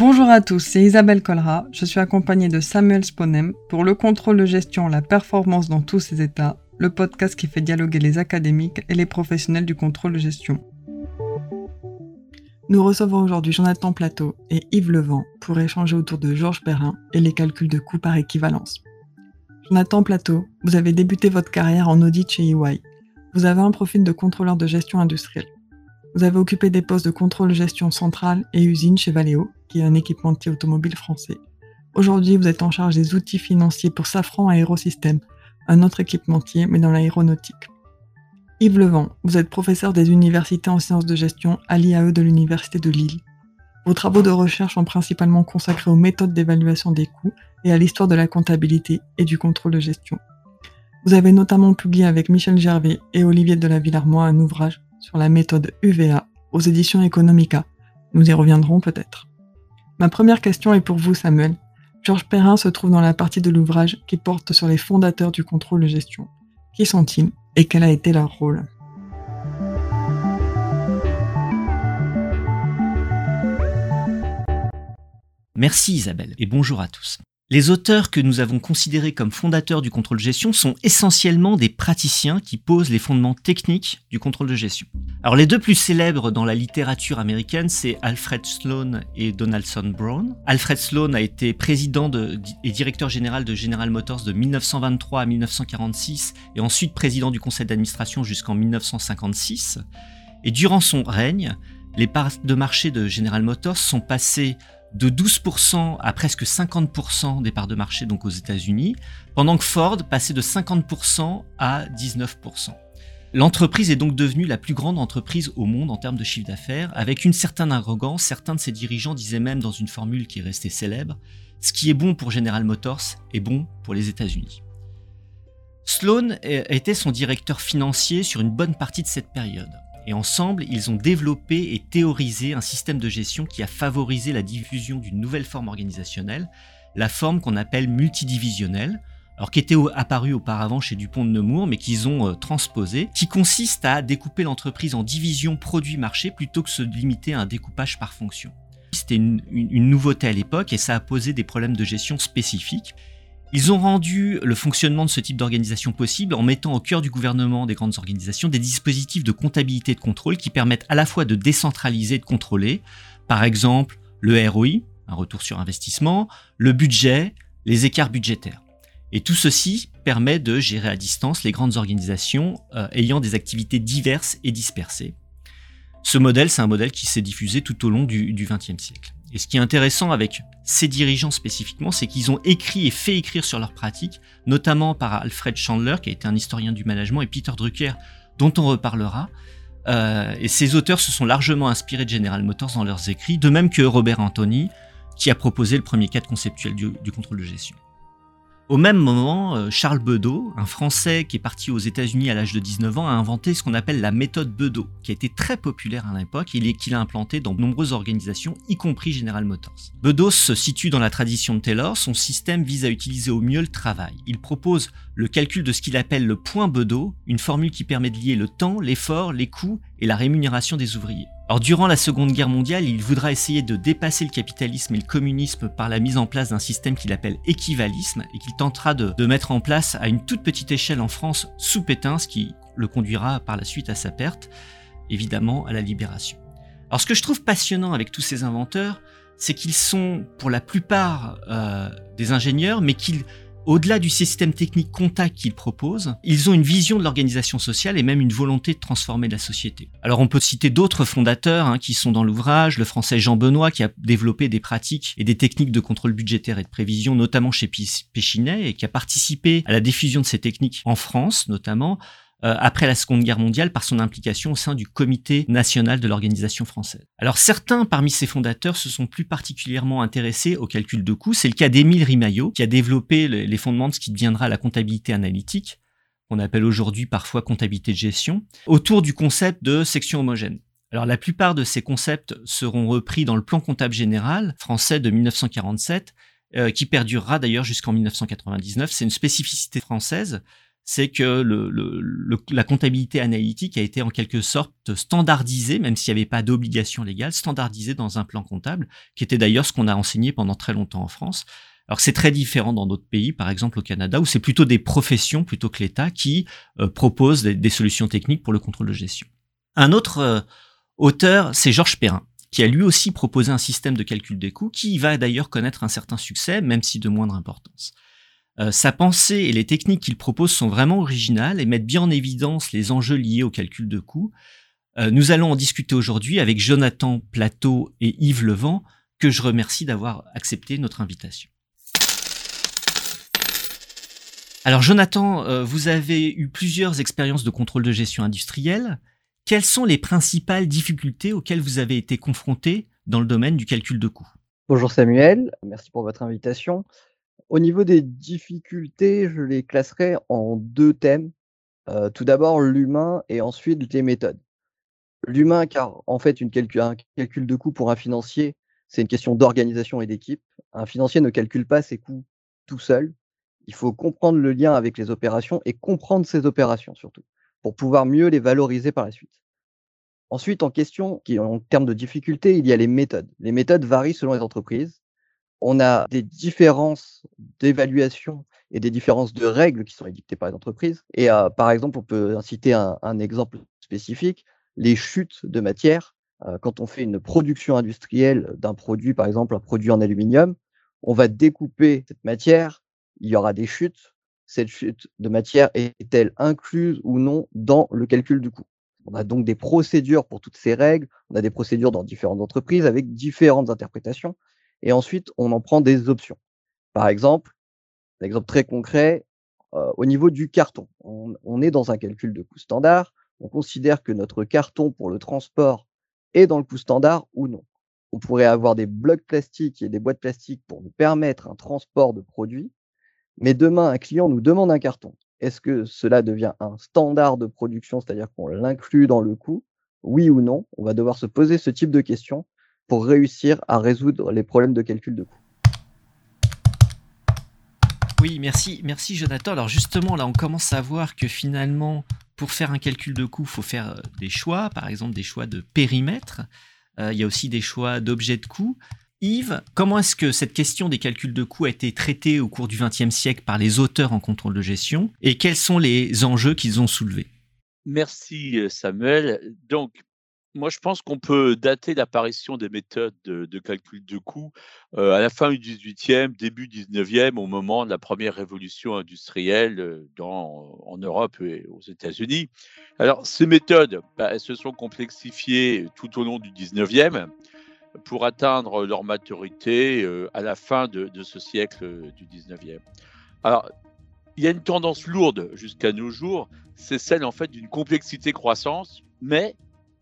Bonjour à tous, c'est Isabelle Colra. Je suis accompagnée de Samuel Sponem pour le contrôle de gestion, la performance dans tous ses états, le podcast qui fait dialoguer les académiques et les professionnels du contrôle de gestion. Nous recevons aujourd'hui Jonathan Plateau et Yves Levent pour échanger autour de Georges Perrin et les calculs de coûts par équivalence. Jonathan Plateau, vous avez débuté votre carrière en audit chez EY. Vous avez un profil de contrôleur de gestion industrielle. Vous avez occupé des postes de contrôle gestion centrale et usine chez Valeo, qui est un équipementier automobile français. Aujourd'hui, vous êtes en charge des outils financiers pour Safran Aérosystème, un autre équipementier, mais dans l'aéronautique. Yves Levent, vous êtes professeur des universités en sciences de gestion à l'IAE de l'Université de Lille. Vos travaux de recherche sont principalement consacrés aux méthodes d'évaluation des coûts et à l'histoire de la comptabilité et du contrôle de gestion. Vous avez notamment publié avec Michel Gervais et Olivier de la Villarmois un ouvrage sur la méthode UVA aux éditions Economica. Nous y reviendrons peut-être. Ma première question est pour vous, Samuel. Georges Perrin se trouve dans la partie de l'ouvrage qui porte sur les fondateurs du contrôle de gestion. Qui sont-ils et quel a été leur rôle? Merci Isabelle et bonjour à tous. Les auteurs que nous avons considérés comme fondateurs du contrôle de gestion sont essentiellement des praticiens qui posent les fondements techniques du contrôle de gestion. Alors les deux plus célèbres dans la littérature américaine, c'est Alfred Sloan et Donaldson Brown. Alfred Sloan a été président et directeur général de General Motors de 1923 à 1946 et ensuite président du conseil d'administration jusqu'en 1956. Et durant son règne, les parts de marché de General Motors sont passées de 12% à presque 50% des parts de marché donc aux États-Unis, pendant que Ford passait de 50% à 19%. L'entreprise est donc devenue la plus grande entreprise au monde en termes de chiffre d'affaires, avec une certaine arrogance. Certains de ses dirigeants disaient même dans une formule qui est restée célèbre, ce qui est bon pour General Motors est bon pour les États-Unis. Sloan était son directeur financier sur une bonne partie de cette période. Et ensemble, ils ont développé et théorisé un système de gestion qui a favorisé la diffusion d'une nouvelle forme organisationnelle, la forme qu'on appelle multidivisionnelle, alors qui était apparue auparavant chez Dupont de Nemours, mais qu'ils ont euh, transposé, qui consiste à découper l'entreprise en divisions produits-marchés plutôt que se limiter à un découpage par fonction. C'était une nouveauté à l'époque et ça a posé des problèmes de gestion spécifiques. Ils ont rendu le fonctionnement de ce type d'organisation possible en mettant au cœur du gouvernement des grandes organisations des dispositifs de comptabilité et de contrôle qui permettent à la fois de décentraliser et de contrôler, par exemple le ROI, un retour sur investissement, le budget, les écarts budgétaires. Et tout ceci permet de gérer à distance les grandes organisations euh, ayant des activités diverses et dispersées. Ce modèle, c'est un modèle qui s'est diffusé tout au long du XXe siècle. Et ce qui est intéressant avec ces dirigeants spécifiquement, c'est qu'ils ont écrit et fait écrire sur leurs pratiques, notamment par Alfred Chandler, qui a été un historien du management, et Peter Drucker, dont on reparlera. Euh, et ces auteurs se sont largement inspirés de General Motors dans leurs écrits, de même que Robert Anthony, qui a proposé le premier cadre conceptuel du contrôle de gestion. Au même moment, euh, Charles Bedeau, un Français qui est parti aux États-Unis à l'âge de 19 ans, a inventé ce qu'on appelle la méthode Bedeau, qui a été très populaire à l'époque et qu'il a implanté dans de nombreuses organisations, y compris General Motors. Bedeau se situe dans la tradition de Taylor, son système vise à utiliser au mieux le travail. Il propose le calcul de ce qu'il appelle le point Bedeau, une formule qui permet de lier le temps, l'effort, les coûts et la rémunération des ouvriers. Alors durant la Seconde Guerre mondiale, il voudra essayer de dépasser le capitalisme et le communisme par la mise en place d'un système qu'il appelle équivalisme et qu'il tentera de, mettre en place à une toute petite échelle en France sous Pétain, ce qui le conduira par la suite à sa perte, évidemment à la libération. Alors ce que je trouve passionnant avec tous ces inventeurs, c'est qu'ils sont pour la plupart euh, des ingénieurs, mais qu'ils au-delà du système technique contact qu'ils proposent, ils ont une vision de l'organisation sociale et même une volonté de transformer la société. Alors on peut citer d'autres fondateurs hein, qui sont dans l'ouvrage, le français Jean Benoît qui a développé des pratiques et des techniques de contrôle budgétaire et de prévision, notamment chez Péchinet, et qui a participé à la diffusion de ces techniques en France notamment, après la Seconde Guerre mondiale par son implication au sein du Comité national de l'organisation française. Alors certains parmi ses fondateurs se sont plus particulièrement intéressés au calcul de coûts. C'est le cas d'Émile Rimaillot qui a développé les fondements de ce qui deviendra la comptabilité analytique, qu'on appelle aujourd'hui parfois comptabilité de gestion, autour du concept de section homogène. Alors la plupart de ces concepts seront repris dans le plan comptable général français de 1947, euh, qui perdurera d'ailleurs jusqu'en 1999. C'est une spécificité française c'est que la comptabilité analytique a été en quelque sorte standardisée, même s'il n'y avait pas d'obligation légale, standardisée dans un plan comptable, qui était d'ailleurs ce qu'on a enseigné pendant très longtemps en France. Alors c'est très différent dans d'autres pays, par exemple au Canada, où c'est plutôt des professions plutôt que l'État qui euh, proposent des, solutions techniques pour le contrôle de gestion. Un autre euh, auteur, c'est Georges Perrin, qui a lui aussi proposé un système de calcul des coûts, qui va d'ailleurs connaître un certain succès, même si de moindre importance. Euh, sa pensée et les techniques qu'il propose sont vraiment originales et mettent bien en évidence les enjeux liés au calcul de coûts. Euh, nous allons en discuter aujourd'hui avec Jonathan Plateau et Yves Levent, que je remercie d'avoir accepté notre invitation. Alors Jonathan, euh, vous avez eu plusieurs expériences de contrôle de gestion industrielle. Quelles sont les principales difficultés auxquelles vous avez été confronté dans le domaine du calcul de coûts? Bonjour Samuel, merci pour votre invitation. Au niveau des difficultés, je les classerai en deux thèmes. Euh, tout d'abord l'humain et ensuite les méthodes. L'humain, car en fait, un calcul de coûts pour un financier, c'est une question d'organisation et d'équipe. Un financier ne calcule pas ses coûts tout seul. Il faut comprendre le lien avec les opérations et comprendre ces opérations surtout, pour pouvoir mieux les valoriser par la suite. Ensuite, en question, en termes de difficulté, il y a les méthodes. Les méthodes varient selon les entreprises on a des différences d'évaluation et des différences de règles qui sont édictées par les entreprises. Et euh, par exemple, on peut citer un, exemple spécifique, les chutes de matière. Euh, quand on fait une production industrielle d'un produit, par exemple un produit en aluminium, on va découper cette matière, il y aura des chutes. Cette chute de matière est-elle incluse ou non dans le calcul du coût? On a donc des procédures pour toutes ces règles, on a des procédures dans différentes entreprises avec différentes interprétations et ensuite on en prend des options. Par exemple, un exemple très concret, euh, au niveau du carton, on, est dans un calcul de coût standard, on considère que notre carton pour le transport est dans le coût standard ou non. On pourrait avoir des blocs plastiques et des boîtes plastiques pour nous permettre un transport de produits, mais demain un client nous demande un carton. Est-ce que cela devient un standard de production, c'est-à-dire qu'on l'inclut dans le coût? Oui ou non? On va devoir se poser ce type de questions pour réussir à résoudre les problèmes de calcul de coût. Oui, merci, merci Jonathan. Alors justement, là, on commence à voir que finalement, pour faire un calcul de coût, il faut faire euh, des choix, par exemple des choix de périmètre. Euh, il y a aussi des choix d'objets de coût. Yves, comment est-ce que cette question des calculs de coûts a été traitée au cours du XXe siècle par les auteurs en contrôle de gestion? Et quels sont les enjeux qu'ils ont soulevés? Merci euh, Samuel. Donc, moi, je pense qu'on peut dater l'apparition des méthodes de, calcul de coûts euh, à la fin du 18e, début 19e, au moment de la première révolution industrielle euh, en Europe et aux États-Unis. Alors, ces méthodes, bah, elles se sont complexifiées tout au long du 19e pour atteindre leur maturité euh, à la fin de, de ce siècle du 19e. Alors, il y a une tendance lourde jusqu'à nos jours, c'est celle en fait d'une complexité croissance, mais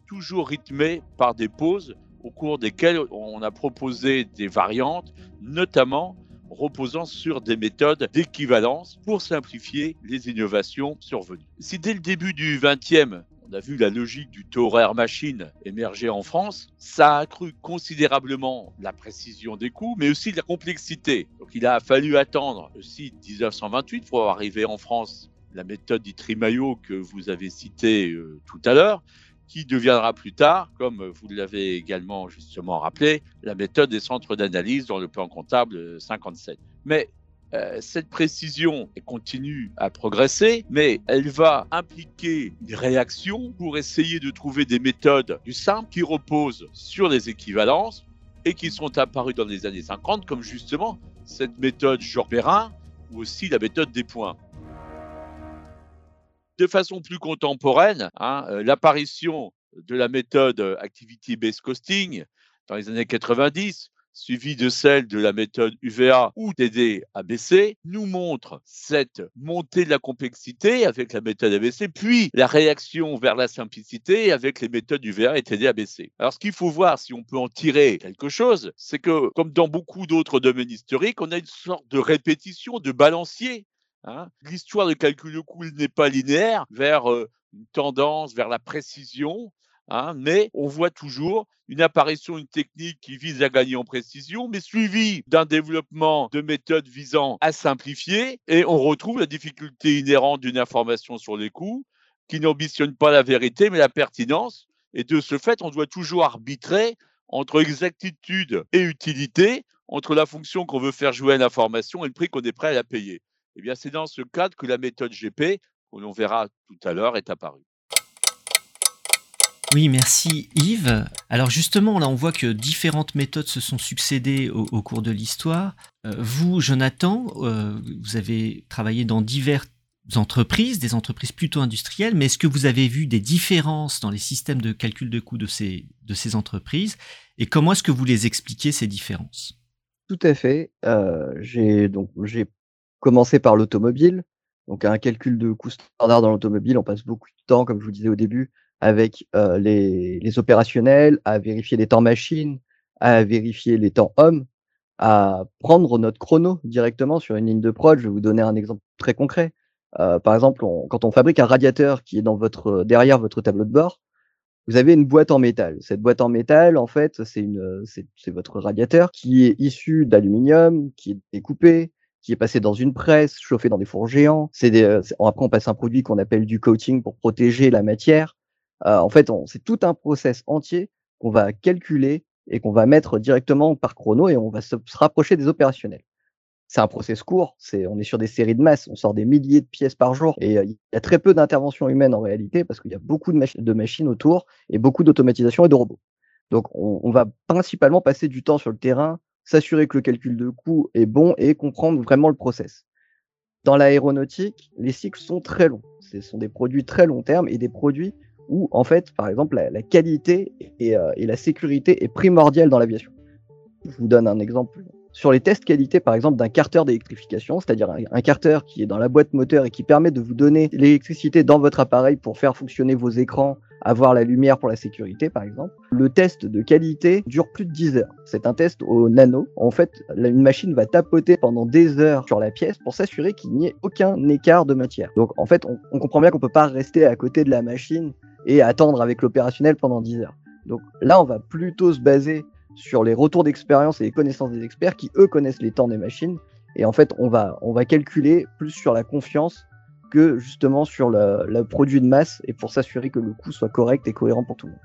toujours rythmé par des pauses au cours desquelles on a proposé des variantes, notamment reposant sur des méthodes d'équivalence pour simplifier les innovations survenues. Si dès le début du 20e, on a vu la logique du taux horaire machine émerger en France, ça a accru considérablement la précision des coûts, mais aussi la complexité. Donc il a fallu attendre aussi 1928 pour arriver en France la méthode d'Itrimayo que vous avez citée euh, tout à l'heure, qui deviendra plus tard, comme vous l'avez également justement rappelé, la méthode des centres d'analyse dans le plan comptable 57. Mais euh, cette précision continue à progresser, mais elle va impliquer une réaction pour essayer de trouver des méthodes du simple qui reposent sur les équivalences et qui sont apparues dans les années 50, comme justement cette méthode Georges ou aussi la méthode des points de façon plus contemporaine, hein, euh, l'apparition de la méthode euh, Activity-Based Costing dans les années 90, suivie de celle de la méthode UVA ou TD-ABC, nous montre cette montée de la complexité avec la méthode ABC, puis la réaction vers la simplicité avec les méthodes UVA et TD-ABC. Alors, ce qu'il faut voir, si on peut en tirer quelque chose, c'est que, comme dans beaucoup d'autres domaines historiques, on a une sorte de répétition, de balancier Hein. L'histoire de calcul de coût n'est pas linéaire vers une tendance, vers la précision. Hein, mais on voit toujours une apparition d'une technique qui vise à gagner en précision, mais suivie d'un développement de méthodes visant à simplifier, et on retrouve la difficulté inhérente d'une information sur les coûts, qui n'ambitionne pas la vérité, mais la pertinence. Et de ce fait, on doit toujours arbitrer entre exactitude et utilité, entre la fonction qu'on veut faire jouer à l'information et le prix qu'on est prêt à la payer. Eh bien, c'est dans ce cadre que la méthode GP, que l'on verra tout à l'heure, est apparue. Oui, merci Yves. Alors justement, là, on voit que différentes méthodes se sont succédées au, cours de l'histoire. Euh, vous, Jonathan, euh, vous avez travaillé dans diverses entreprises, des entreprises plutôt industrielles, mais est-ce que vous avez vu des différences dans les systèmes de calcul de coûts de ces, de ces entreprises et comment est-ce que vous les expliquez, ces différences? Tout à fait. Euh, j'ai donc j'ai commencé par l'automobile. Donc un calcul de coûts standard dans l'automobile, on passe beaucoup de temps, comme je vous disais au début, avec les, opérationnels, à vérifier les temps machines, à vérifier les temps hommes, à prendre notre chrono directement sur une ligne de prod. Je vais vous donner un exemple très concret. par exemple, quand on fabrique un radiateur qui est dans votre derrière votre tableau de bord, vous avez une boîte en métal. Cette boîte en métal, en fait, c'est votre radiateur qui est issu d'aluminium, qui est découpé, qui est passé dans une presse, chauffé dans des fours géants. C'est après on passe un produit qu'on appelle du coating pour protéger la matière. Euh, en fait, c'est tout un process entier qu'on va calculer et qu'on va mettre directement par chrono et on va se, rapprocher des opérationnels. C'est un process court, on est sur des séries de masse, on sort des milliers de pièces par jour et euh, il y a très peu d'intervention humaine en réalité parce qu'il y a beaucoup de, machines autour et beaucoup d'automatisation et de robots. Donc on, on, va principalement passer du temps sur le terrain, s'assurer que le calcul de coût est bon et comprendre vraiment le process. Dans l'aéronautique, les cycles sont très longs. Ce sont des produits très long terme et des produits où, en fait, par exemple, la, qualité euh, et, la sécurité est primordiale dans l'aviation. Je vous donne un exemple. Sur les tests qualité, par exemple, d'un carter d'électrification, c'est-à-dire un, un, carter qui est dans la boîte moteur et qui permet de vous donner l'électricité dans votre appareil pour faire fonctionner vos écrans, avoir la lumière pour la sécurité, par exemple. Le test de qualité dure plus de 10 heures. C'est un test au nano. En fait, une machine va tapoter pendant des heures sur la pièce pour s'assurer qu'il n'y ait aucun écart de matière. Donc, en fait, on, comprend bien qu'on peut pas rester à côté de la machine et attendre avec l'opérationnel pendant 10 heures. Donc là, on va plutôt se baser sur les retours d'expérience et les connaissances des experts qui, eux, connaissent les temps des machines. Et en fait, on va, on va calculer plus sur la confiance que justement sur le, produit de masse et pour s'assurer que le coût soit correct et cohérent pour tout le monde.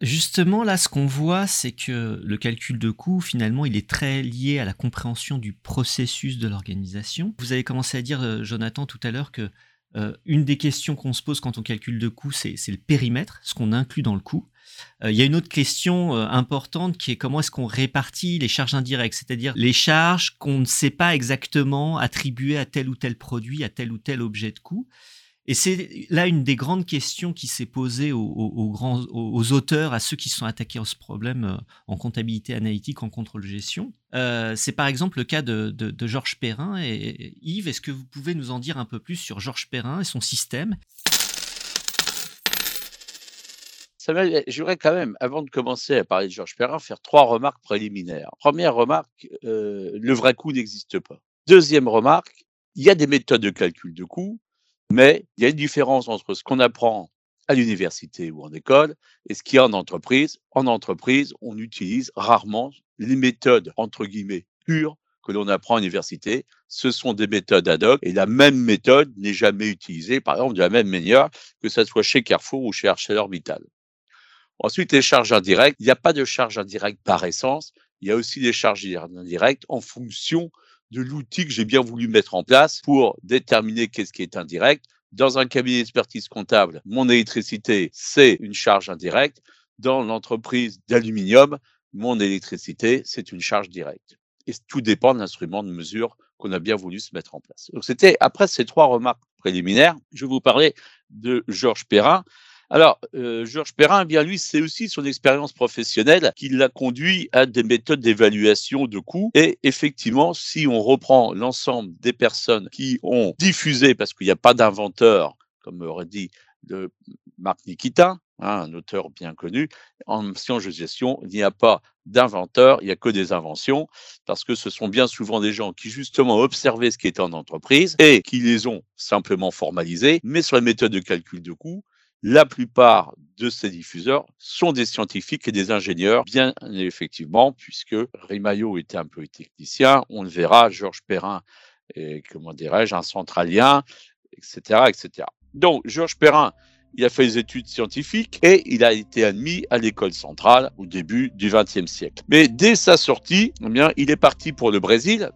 Justement, là, ce qu'on voit, c'est que le calcul de coût, finalement, il est très lié à la compréhension du processus de l'organisation. Vous avez commencé à dire, euh, Jonathan, tout à l'heure que euh, une des questions qu'on se pose quand on calcule de coût, c'est le périmètre, ce qu'on inclut dans le coût. Euh, il y a une autre question importante qui est comment est-ce qu'on répartit les charges indirectes, c'est-à-dire les charges qu'on ne sait pas exactement attribuer à tel ou tel produit, à tel ou tel objet de coût. Et c'est là une des grandes questions qui s'est posée aux, auteurs, à ceux qui sont attaqués à ce problème euh, en comptabilité analytique, en contrôle gestion. Euh, c'est par exemple le cas de, Georges Perrin. Et, Yves, est-ce que vous pouvez nous en dire un peu plus sur Georges Perrin et son système? Samuel, je voudrais quand même, avant de commencer à parler de Georges Perrin, faire trois remarques préliminaires. Première remarque, euh, le vrai coût n'existe pas. Deuxième remarque, il y a des méthodes de calcul de coût mais il y a une différence entre ce qu'on apprend à l'université ou en école et ce qu'il y a en entreprise. En entreprise, on utilise rarement les méthodes, entre guillemets, pures que l'on apprend à l'université. Ce sont des méthodes ad hoc et la même méthode n'est jamais utilisée, par exemple, de la même manière que ce soit chez Carrefour ou chez ArcelorMittal. Ensuite, les charges indirectes. Il n'y a pas de charges indirectes par essence. Il y a aussi des charges indirectes en fonction de l'outil que j'ai bien voulu mettre en place pour déterminer qu'est-ce qui est indirect. Dans un cabinet d'expertise comptable, mon électricité, c'est une charge indirecte. Dans l'entreprise d'aluminium, mon électricité, c'est une charge directe. Et tout dépend de l'instrument de mesure qu'on a bien voulu se mettre en place. Donc c'était après ces trois remarques préliminaires, je vais vous parler de Georges Perrin. Alors, euh, Georges Perrin, eh bien lui, c'est aussi son expérience professionnelle qui l'a conduit à des méthodes d'évaluation de coûts. Et effectivement, si on reprend l'ensemble des personnes qui ont diffusé, parce qu'il n'y a pas d'inventeur, comme aurait dit Marc Nikitin, hein, un auteur bien connu. En sciences de gestion, il n'y a pas d'inventeurs, il n'y a que des inventions, parce que ce sont bien souvent des gens qui justement observaient ce qui était en entreprise et qui les ont simplement formalisés, mais sur la méthode de calcul de coûts, la plupart de ces diffuseurs sont des scientifiques et des ingénieurs, bien effectivement, puisque Rimaillot était un peu technicien, on le verra, Georges Perrin est, comment dirais-je, un centralien, etc., etc. Donc, Georges Perrin, il a fait des études scientifiques et il a été admis à l'école centrale au début du XXe siècle. Mais dès sa sortie, eh bien, il est parti pour le Brésil.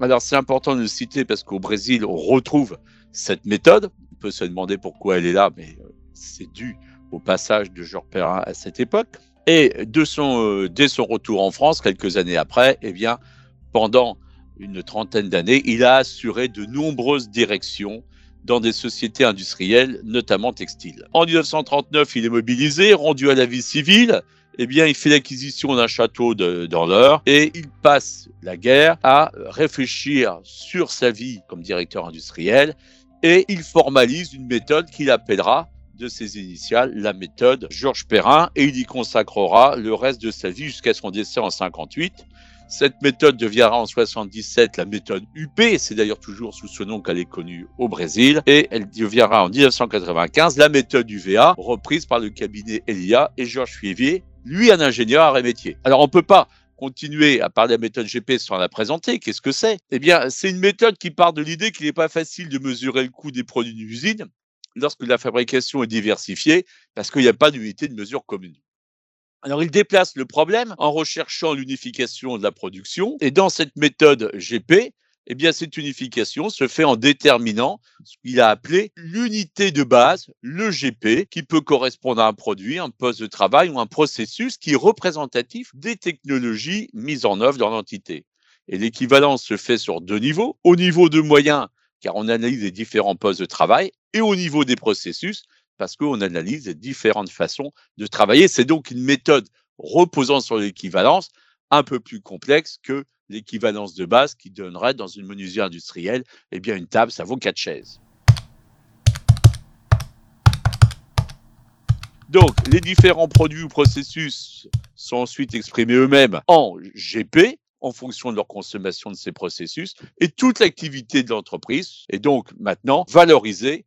Alors, c'est important de le citer parce qu'au Brésil, on retrouve cette méthode. On peut se demander pourquoi elle est là, mais euh, c'est dû au passage de Georges Perrin à cette époque. Et de son, euh, dès son retour en France, quelques années après, eh bien, pendant une trentaine d'années, il a assuré de nombreuses directions dans des sociétés industrielles, notamment textiles. En 1939, il est mobilisé, rendu à la vie civile. Eh bien, il fait l'acquisition d'un château de, dans l'Eure et il passe la guerre à réfléchir sur sa vie comme directeur industriel et il formalise une méthode qu'il appellera de ses initiales, la méthode Georges Perrin, et il y consacrera le reste de sa vie jusqu'à son décès en 58. Cette méthode deviendra en 77 la méthode UP, c'est d'ailleurs toujours sous ce nom qu'elle est connue au Brésil, et elle deviendra en 1995 la méthode UVA, reprise par le cabinet Elia et Georges Fuivier, lui un ingénieur à métier. Alors on peut pas continuer à parler de la méthode GP sans la présenter. Qu'est-ce que c'est? Eh bien, c'est une méthode qui part de l'idée qu'il n'est pas facile de mesurer le coût des produits d'une usine lorsque la fabrication est diversifiée, parce qu'il n'y a pas d'unité de mesure commune. Alors, il déplace le problème en recherchant l'unification de la production. Et dans cette méthode GP, eh bien, cette unification se fait en déterminant ce qu'il a appelé l'unité de base, le GP, qui peut correspondre à un produit, un poste de travail ou un processus qui est représentatif des technologies mises en œuvre dans l'entité. Et l'équivalence se fait sur deux niveaux. Au niveau de moyens, car on analyse les différents postes de travail, et au niveau des processus, parce qu'on analyse les différentes façons de travailler. C'est donc une méthode reposant sur l'équivalence un peu plus complexe que l'équivalence de base qui donnerait dans une menuiserie industrielle, eh bien une table, ça vaut quatre chaises. Donc, les différents produits ou processus sont ensuite exprimés eux-mêmes en GP, en fonction de leur consommation de ces processus et toute l'activité de l'entreprise est donc maintenant valorisée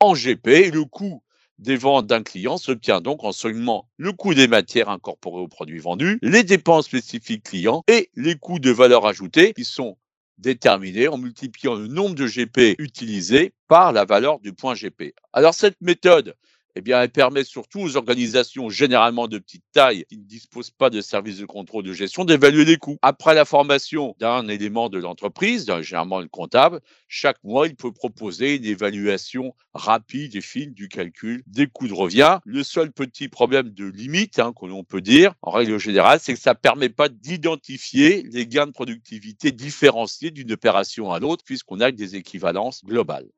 en GP. le coût des ventes d'un client s'obtient donc en seulement le coût des matières incorporées aux produits vendus, les dépenses spécifiques clients et les coûts de valeur ajoutée qui sont déterminés en multipliant le nombre de GP utilisés par la valeur du point GP. Alors cette méthode eh bien, elle permet surtout aux organisations généralement de petite taille qui ne disposent pas de services de contrôle de gestion d'évaluer les coûts. Après la formation d'un élément de l'entreprise, généralement le comptable, chaque mois, il peut proposer une évaluation rapide et fine du calcul des coûts de revient. Le seul petit problème de limite hein, que l'on peut dire, en règle générale, c'est que ça ne permet pas d'identifier les gains de productivité différenciés d'une opération à l'autre puisqu'on a des équivalences globales.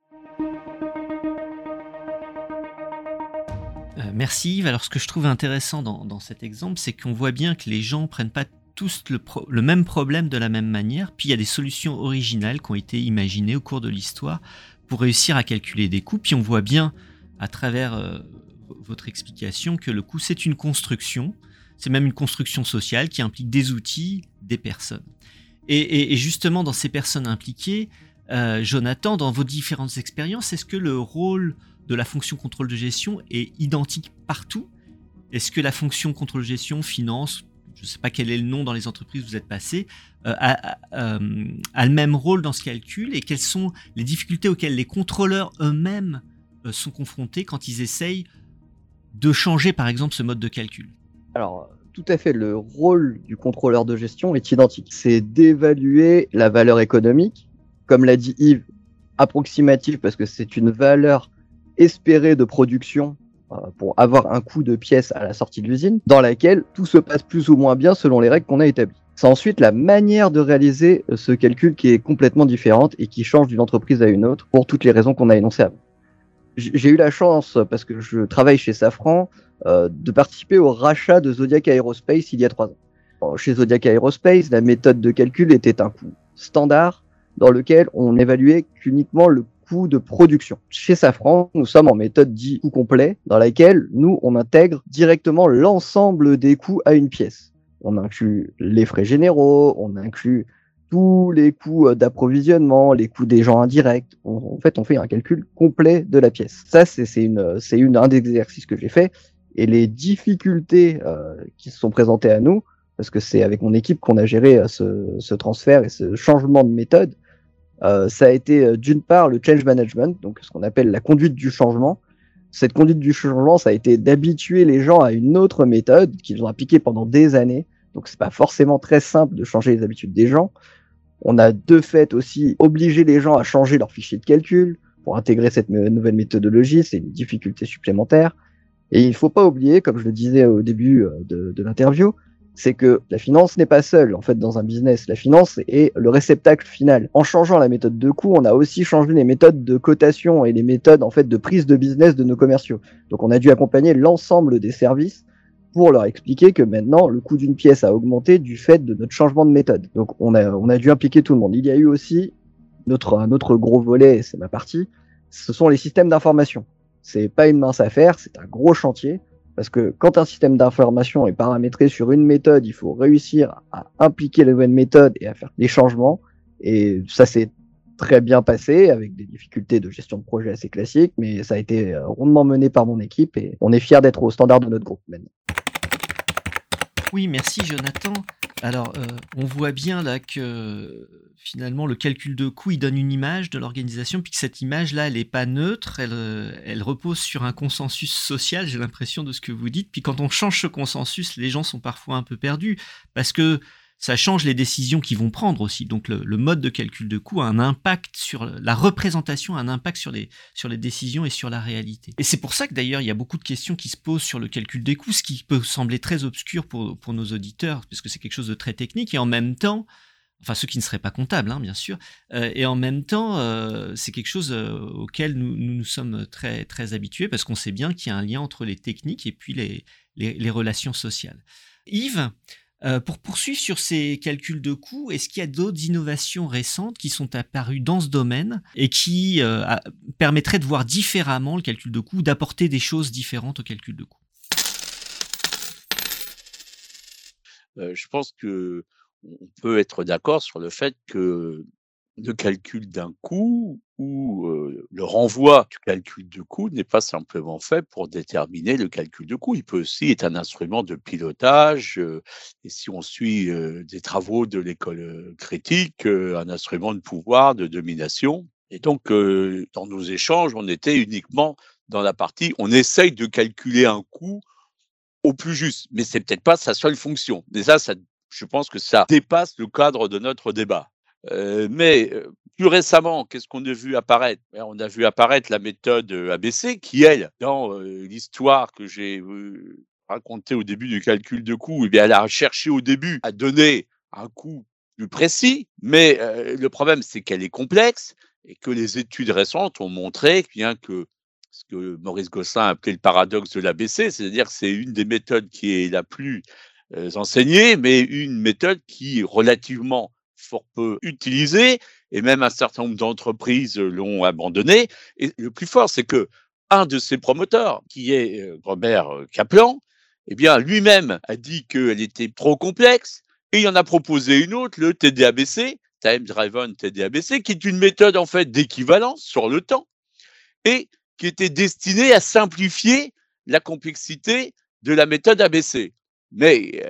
Merci Yves. Alors ce que je trouve intéressant dans, cet exemple, c'est qu'on voit bien que les gens prennent pas tous le, même problème de la même manière, puis il y a des solutions originales qui ont été imaginées au cours de l'histoire pour réussir à calculer des coûts, puis on voit bien à travers euh, votre explication que le coût c'est une construction, c'est même une construction sociale qui implique des outils, des personnes. Et, justement dans ces personnes impliquées, euh, Jonathan, dans vos différentes expériences, est-ce que le rôle de la fonction contrôle de gestion est identique partout. Est-ce que la fonction contrôle de gestion, finance, je ne sais pas quel est le nom dans les entreprises où vous êtes passé, euh, euh, a, le même rôle dans ce calcul et quelles sont les difficultés auxquelles les contrôleurs eux-mêmes euh, sont confrontés quand ils essayent de changer par exemple ce mode de calcul? Alors, tout à fait, le rôle du contrôleur de gestion est identique. C'est d'évaluer la valeur économique, comme l'a dit Yves, approximative parce que c'est une valeur espéré de production euh, pour avoir un coût de pièce à la sortie de l'usine, dans laquelle tout se passe plus ou moins bien selon les règles qu'on a établies. C'est ensuite la manière de réaliser euh, ce calcul qui est complètement différente et qui change d'une entreprise à une autre pour toutes les raisons qu'on a énoncées avant. J'ai eu la chance, parce que je travaille chez Safran, euh, de participer au rachat de Zodiac Aerospace il y a trois ans. Chez Zodiac Aerospace, la méthode de calcul était un coût standard dans lequel on évaluait qu'uniquement le coût de production. Chez Safran, nous sommes en méthode dit coût complet, dans laquelle nous, on intègre directement l'ensemble des coûts à une pièce. On inclut les frais généraux, on inclut tous les coûts euh, d'approvisionnement, les coûts des gens indirects. en fait, on fait un calcul complet de la pièce. Ça, c'est une, un des exercices que j'ai fait. Et les difficultés euh, qui se sont présentées à nous, parce que c'est avec mon équipe qu'on a géré euh, ce, transfert et ce changement de méthode, ça a été euh, d'une part le change management, donc ce qu'on appelle la conduite du changement. Cette conduite du changement, ça a été d'habituer les gens à une autre méthode qu'ils ont appliquée pendant des années. Donc c'est pas forcément très simple de changer les habitudes des gens. On a de fait aussi obligé les gens à changer leur fichier de calcul pour intégrer cette nouvelle méthodologie. C'est une difficulté supplémentaire. Et il faut pas oublier, comme je le disais au début euh, de l'interview, c'est que la finance n'est pas seule en fait dans un business. La finance est le réceptacle final. En changeant la méthode de coût, on a aussi changé les méthodes de cotation et les méthodes en fait de prise de business de nos commerciaux. Donc on a dû accompagner l'ensemble des services pour leur expliquer que maintenant le coût d'une pièce a augmenté du fait de notre changement de méthode. Donc on a on a dû impliquer tout le monde. Il y a eu aussi notre un autre gros volet, c'est ma partie, ce sont les systèmes d'information. C'est pas une mince affaire, c'est un gros chantier. Parce que quand un système d'information est paramétré sur une méthode, il faut réussir à impliquer la nouvelle méthode et à faire des changements. Et ça s'est très bien passé avec des difficultés de gestion de projet assez classiques, mais ça a été rondement mené par mon équipe et on est fiers d'être au standard de notre groupe maintenant. Oui, merci Jonathan. Alors, euh, on voit bien là que finalement le calcul de coût, il donne une image de l'organisation, puis que cette image-là, elle n'est pas neutre, euh, elle, repose sur un consensus social, j'ai l'impression de ce que vous dites. Puis quand on change ce consensus, les gens sont parfois un peu perdus, parce que ça change les décisions qu'ils vont prendre aussi. Donc le, mode de calcul de coût a un impact sur la représentation, un impact sur les, sur les décisions et sur la réalité. Et c'est pour ça que d'ailleurs il y a beaucoup de questions qui se posent sur le calcul des coûts, ce qui peut sembler très obscur pour, pour nos auditeurs, parce que c'est quelque chose de très technique, et en même temps, enfin ceux qui ne seraient pas comptables, hein, bien sûr, euh, et en même temps, euh, c'est quelque chose euh, auquel nous, nous, sommes très, très habitués, parce qu'on sait bien qu'il y a un lien entre les techniques et puis les, les relations sociales. Yves, euh, pour poursuivre sur ces calculs de coûts, est-ce qu'il y a d'autres innovations récentes qui sont apparues dans ce domaine et qui euh, permettraient de voir différemment le calcul de coûts, d'apporter des choses différentes au calcul de coûts? Euh, Je pense que on peut être d'accord sur le fait que le calcul d'un coût ou le renvoi du calcul de coût n'est pas simplement fait pour déterminer le calcul de coût. Il peut aussi être un instrument de pilotage et si on suit des travaux de l'école critique, un instrument de pouvoir, de domination. Et donc, dans nos échanges, on était uniquement dans la partie, on essaye de calculer un coût au plus juste, mais c'est peut-être pas sa seule fonction. Déjà, ça, je pense que ça dépasse le cadre de notre débat mais plus récemment, qu'est-ce qu'on a vu apparaître? Ben, On a vu apparaître la méthode ABC qui, elle, dans l'histoire que j'ai racontée au début du calcul de coût, eh bien, elle a cherché au début à donner un coût plus précis, mais le problème, c'est qu'elle est complexe et que les études récentes ont montré bien que ce que Maurice Gosselin a appelé le paradoxe de l'ABC, c'est-à-dire que c'est une des méthodes qui est la plus enseignée, mais une méthode qui, relativement fort peu utilisé et même un certain nombre d'entreprises l'ont abandonné. Et le plus fort, c'est que un de ses promoteurs, qui est Robert Kaplan, eh bien, lui-même a dit qu'elle était trop complexe et il en a proposé une autre, le TDABC, Time Driven TDABC, qui est une méthode en fait d'équivalence sur le temps et qui était destinée à simplifier la complexité de la méthode ABC. Mais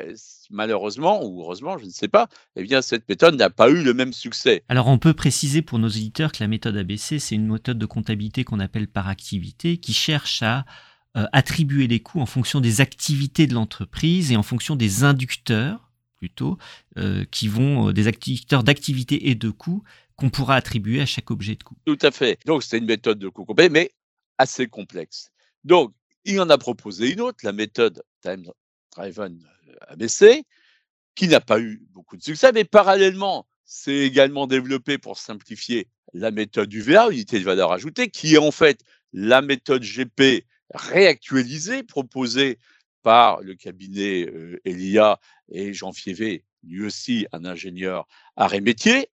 malheureusement ou heureusement, je ne sais pas, eh bien cette méthode n'a pas eu le même succès. Alors on peut préciser pour nos auditeurs que la méthode ABC, c'est une méthode de comptabilité qu'on appelle par activité, qui cherche à attribuer les coûts en fonction des activités de l'entreprise et en fonction des inducteurs plutôt, qui vont des inducteurs d'activité et de coûts qu'on pourra attribuer à chaque objet de coût. Tout à fait. Donc c'est une méthode de coût complet, mais assez complexe. Donc il en a proposé une autre, la méthode Time Driven ABC, qui n'a pas eu beaucoup de succès, mais parallèlement, c'est également développé pour simplifier la méthode UVA, unité de valeur ajoutée, qui est en fait la méthode GP réactualisée, proposée par le cabinet Elia et Jean Fievé, lui aussi un ingénieur arrêt métier.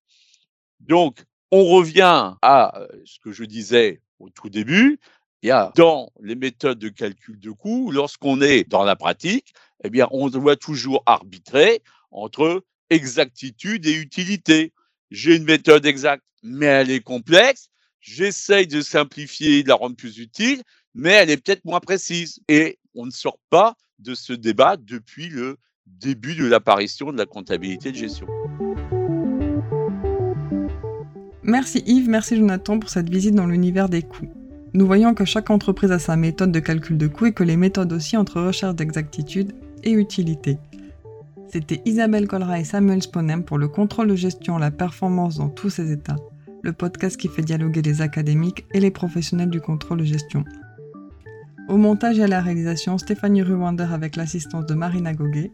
Donc, On revient à ce que je disais au tout début. Il y a dans les méthodes de calcul de coûts, lorsqu'on est dans la pratique, eh bien, on doit toujours arbitrer entre exactitude et utilité. J'ai une méthode exacte, mais elle est complexe. J'essaye de simplifier, de la rendre plus utile, mais elle est peut-être moins précise. Et on ne sort pas de ce débat depuis le début de l'apparition de la comptabilité de gestion. Merci Yves, merci Jonathan pour cette visite dans l'univers des coûts. Nous voyons que chaque entreprise a sa méthode de calcul de coûts et que les méthodes aussi entre recherche d'exactitude et utilité. C'était Isabelle Colra et Samuel Sponem pour le contrôle de gestion, la performance dans tous ses états, le podcast qui fait dialoguer les académiques et les professionnels du contrôle de gestion. Au montage et à la réalisation, Stéphanie Ruwander avec l'assistance de Marina Goguet.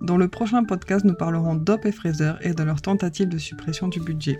Dans le prochain podcast, nous parlerons d'Op et Fraser et de leur tentative de suppression du budget.